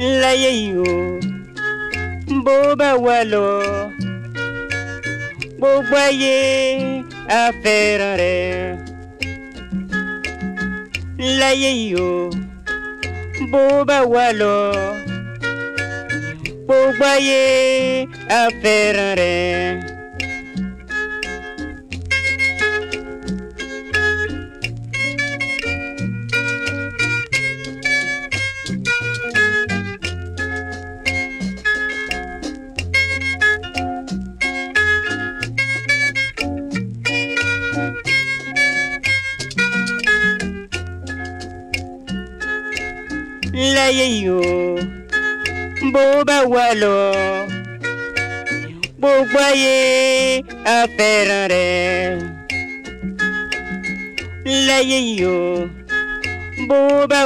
láyé yìí o bó bá wà lọ gbogbo ayé afẹ́ràn rẹ̀ láyé yìí o bó bá wà lọ gbogbo ayé afẹ́ràn rẹ̀.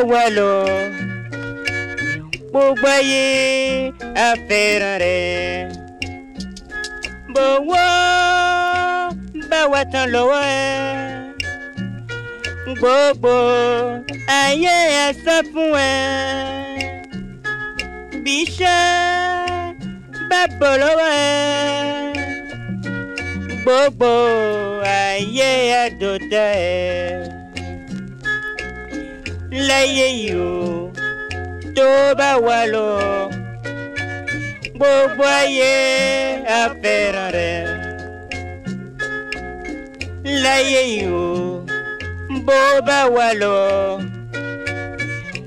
Lọ gbogbo ayé afẹ́ràn rẹ̀. Bọ̀wọ́ bá wà tán lọ́wọ́ ẹ̀. Gbogbo ayé ẹsẹ̀ fún ẹ. Bí iṣẹ́ bá bọ̀ ẹ. Gbogbo ayé ẹdọdẹ ẹ láyé yìí o tó bá wà lọ gbogbo ayé afẹ́ràn rẹ láyé yìí o bó bá wà lọ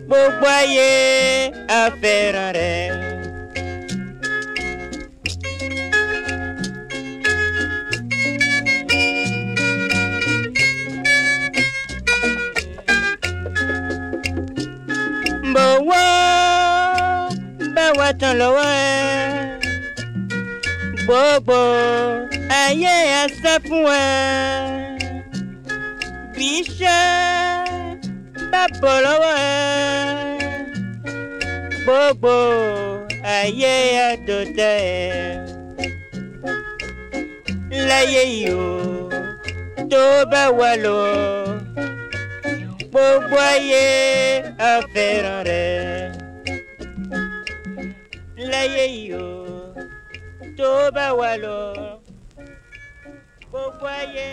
gbogbo ayé afẹ́ràn rẹ̀. Tán lọ́wọ́ ẹ. Gbogbo ayé ẹsẹ̀ fún ẹ. Bí iṣẹ́ bá bọ̀ lọ́wọ́ ẹ. Gbogbo ayé ẹ láyé yìí o tó bá wà lọ. Gbogbo ayé àfẹ́ràn rẹ láyé yìí o tó bá wà lọ gbogbo ayé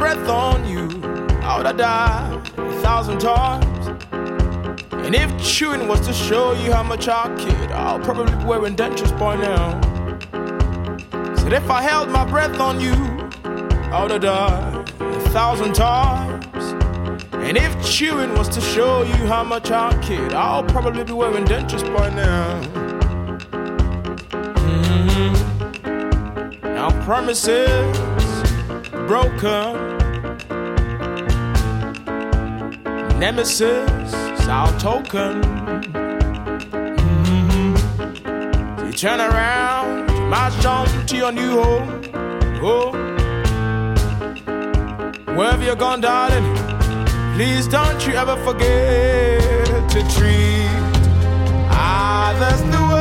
breath on you, I would have died a thousand times. And if chewing was to show you how much I kid, I'll probably be wearing dentures by now. Said if I held my breath on you, I would have died a thousand times. And if chewing was to show you how much I kid, I'll probably be wearing dentures by now. Mhm. Now promises broken. Nemesis, our token. Mhm. You turn around, you march on to your new home. Oh, wherever you're gone, darling, please don't you ever forget to treat others the way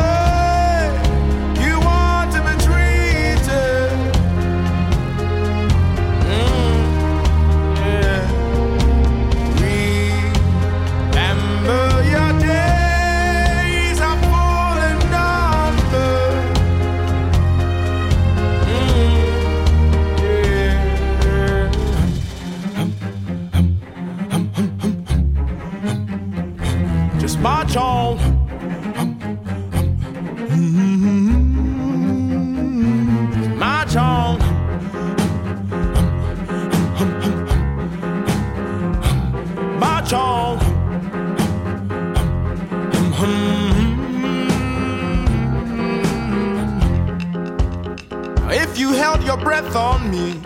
march on. March on. March on. If you held your breath on me,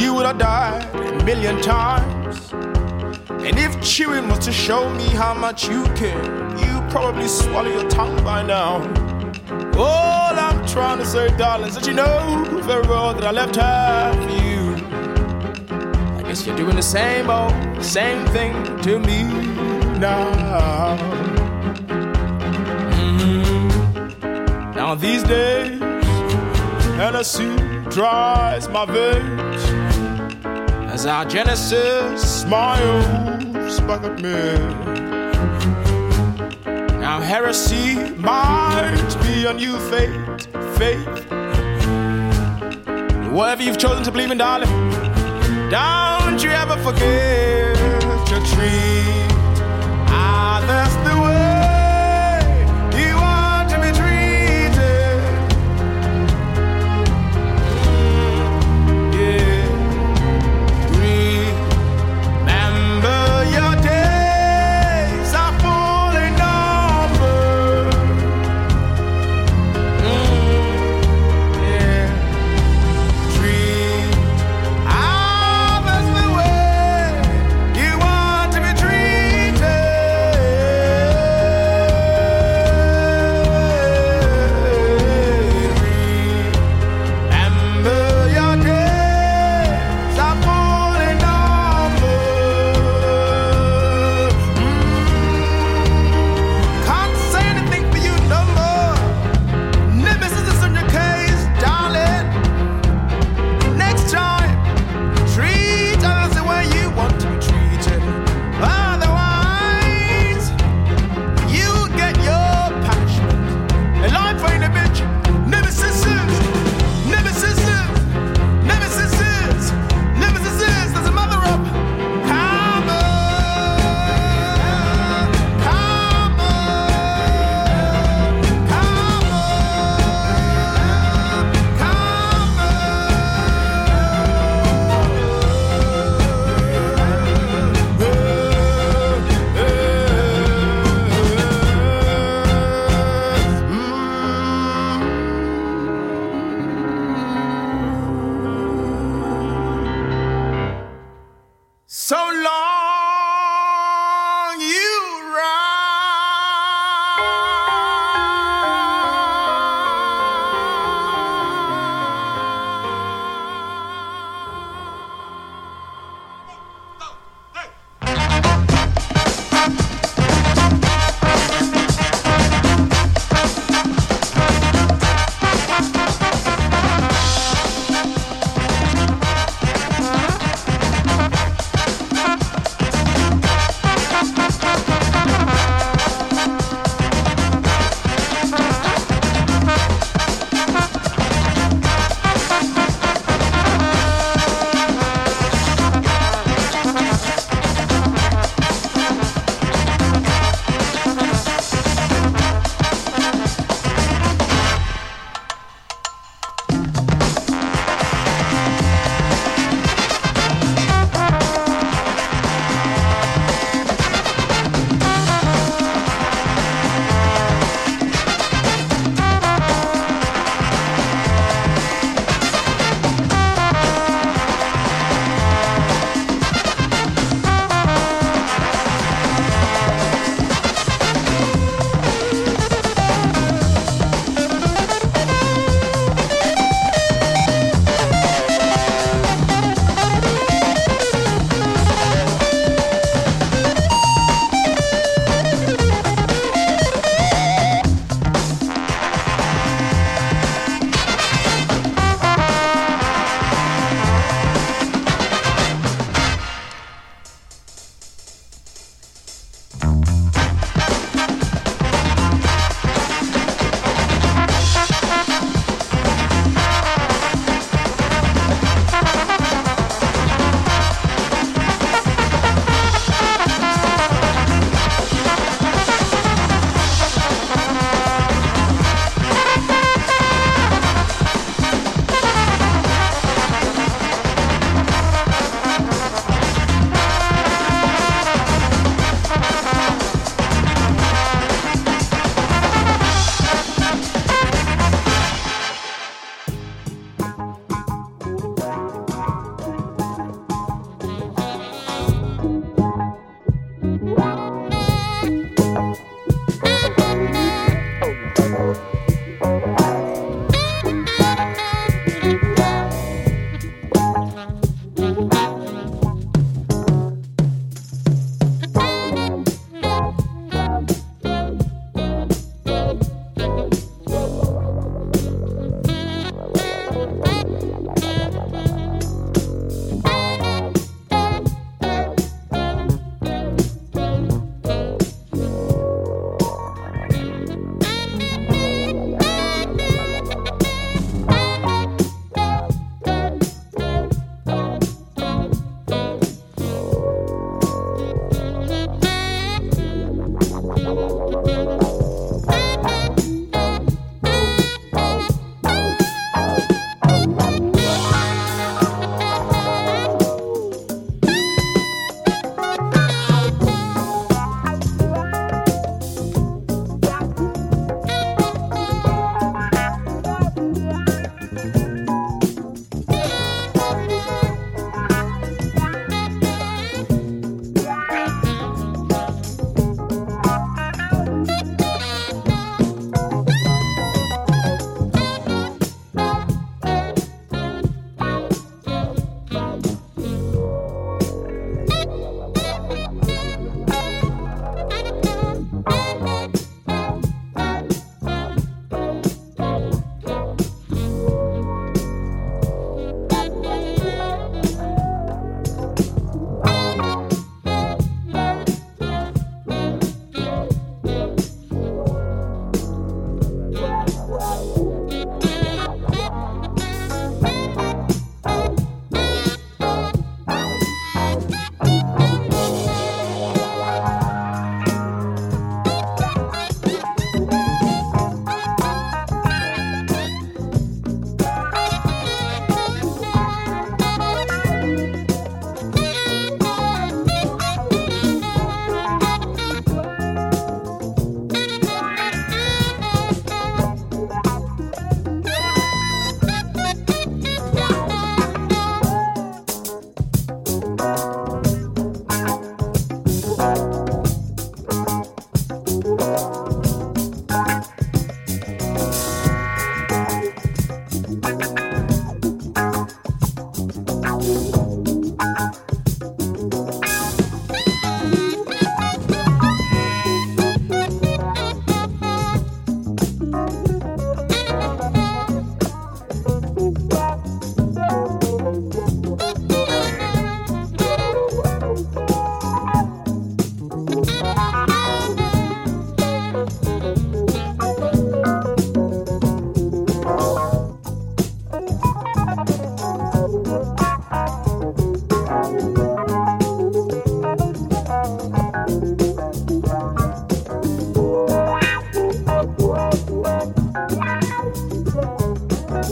you would have died a million times. Chewing was to show me how much you care, you probably swallow your tongue by now. All I'm trying to say, darling, that you know very well that I left her for you. I guess you're doing the same old, same thing to me now. Mm. Now these days, Hennessy dries my veins as our Genesis smiles Now heresy might be a new faith, faith. Whatever you've chosen to believe in, darling, don't you ever forget your treat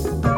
Bye.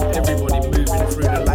everybody moving through the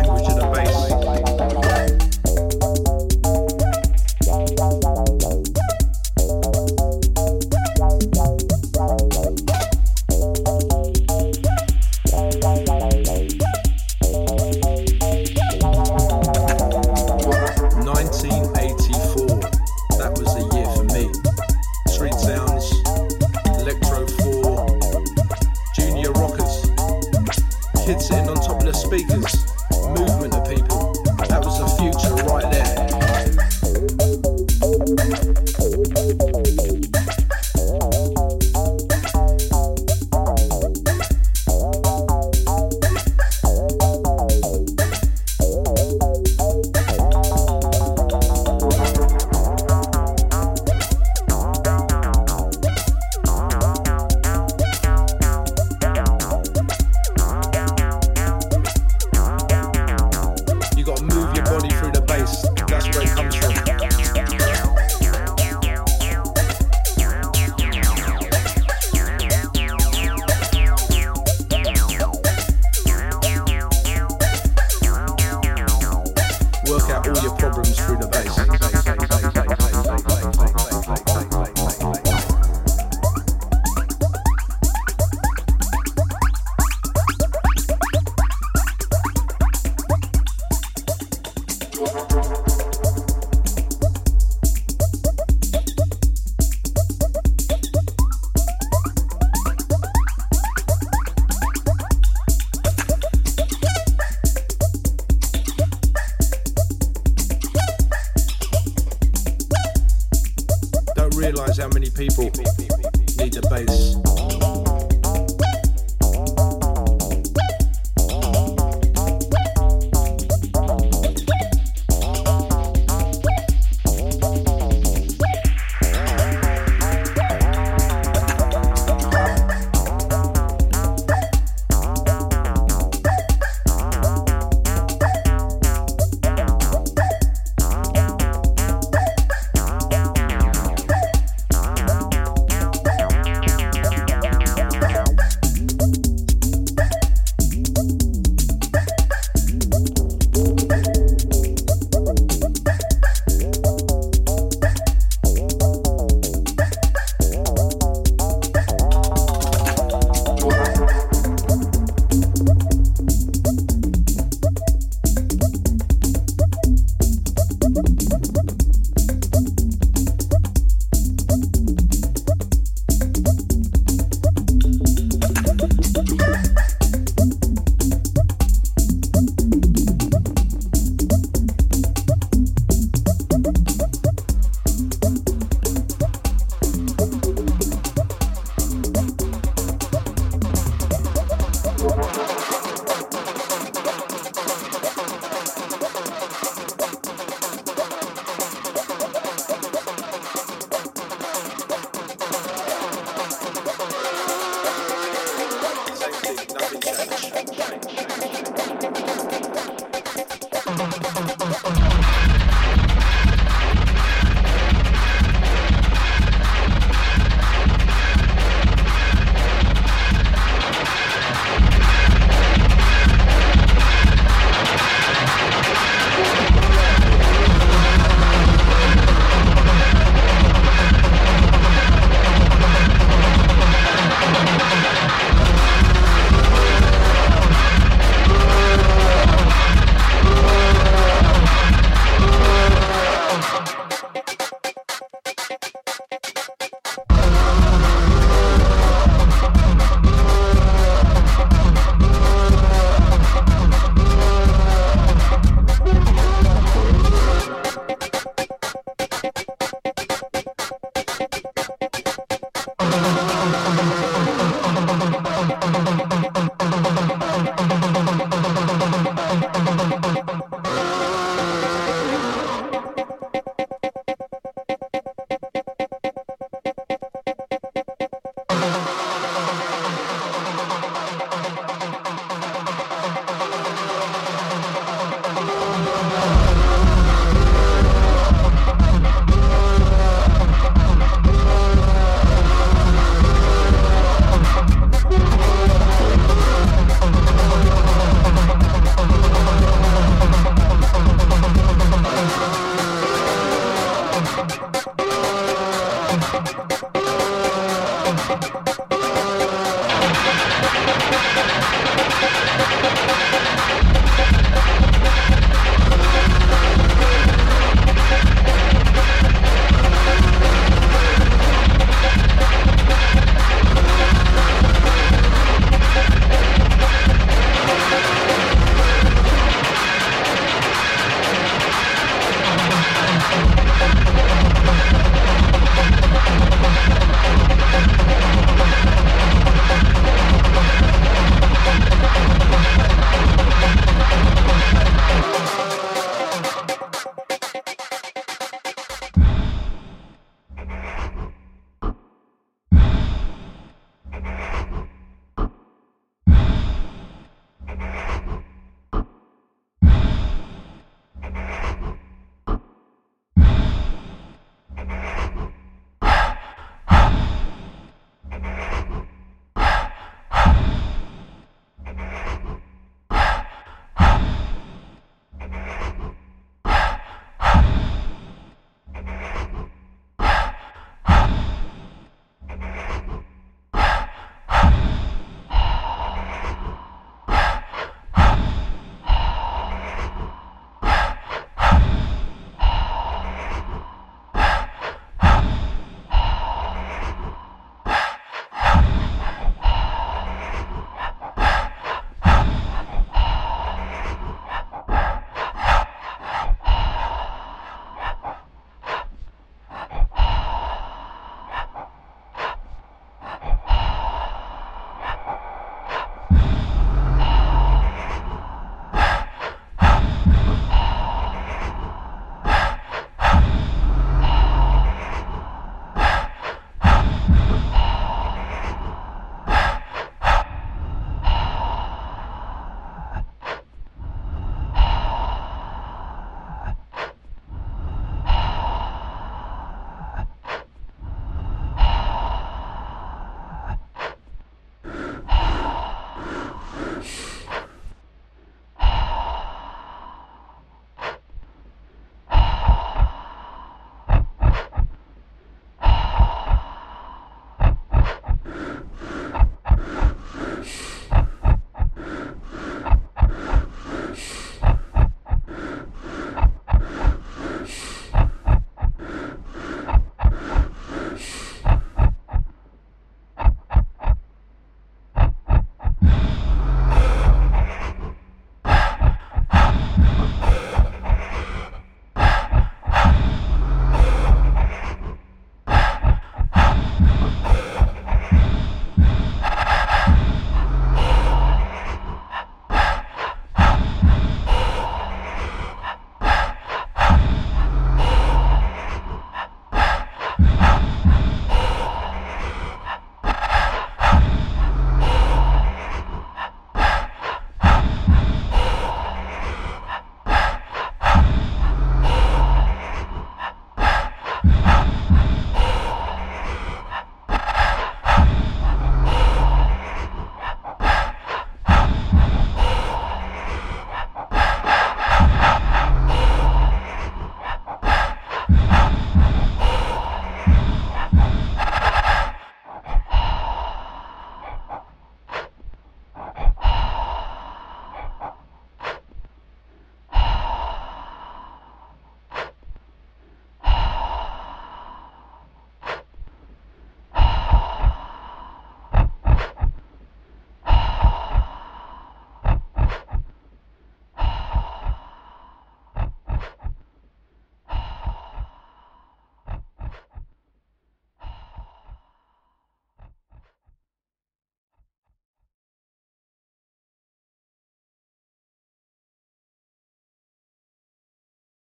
the bass.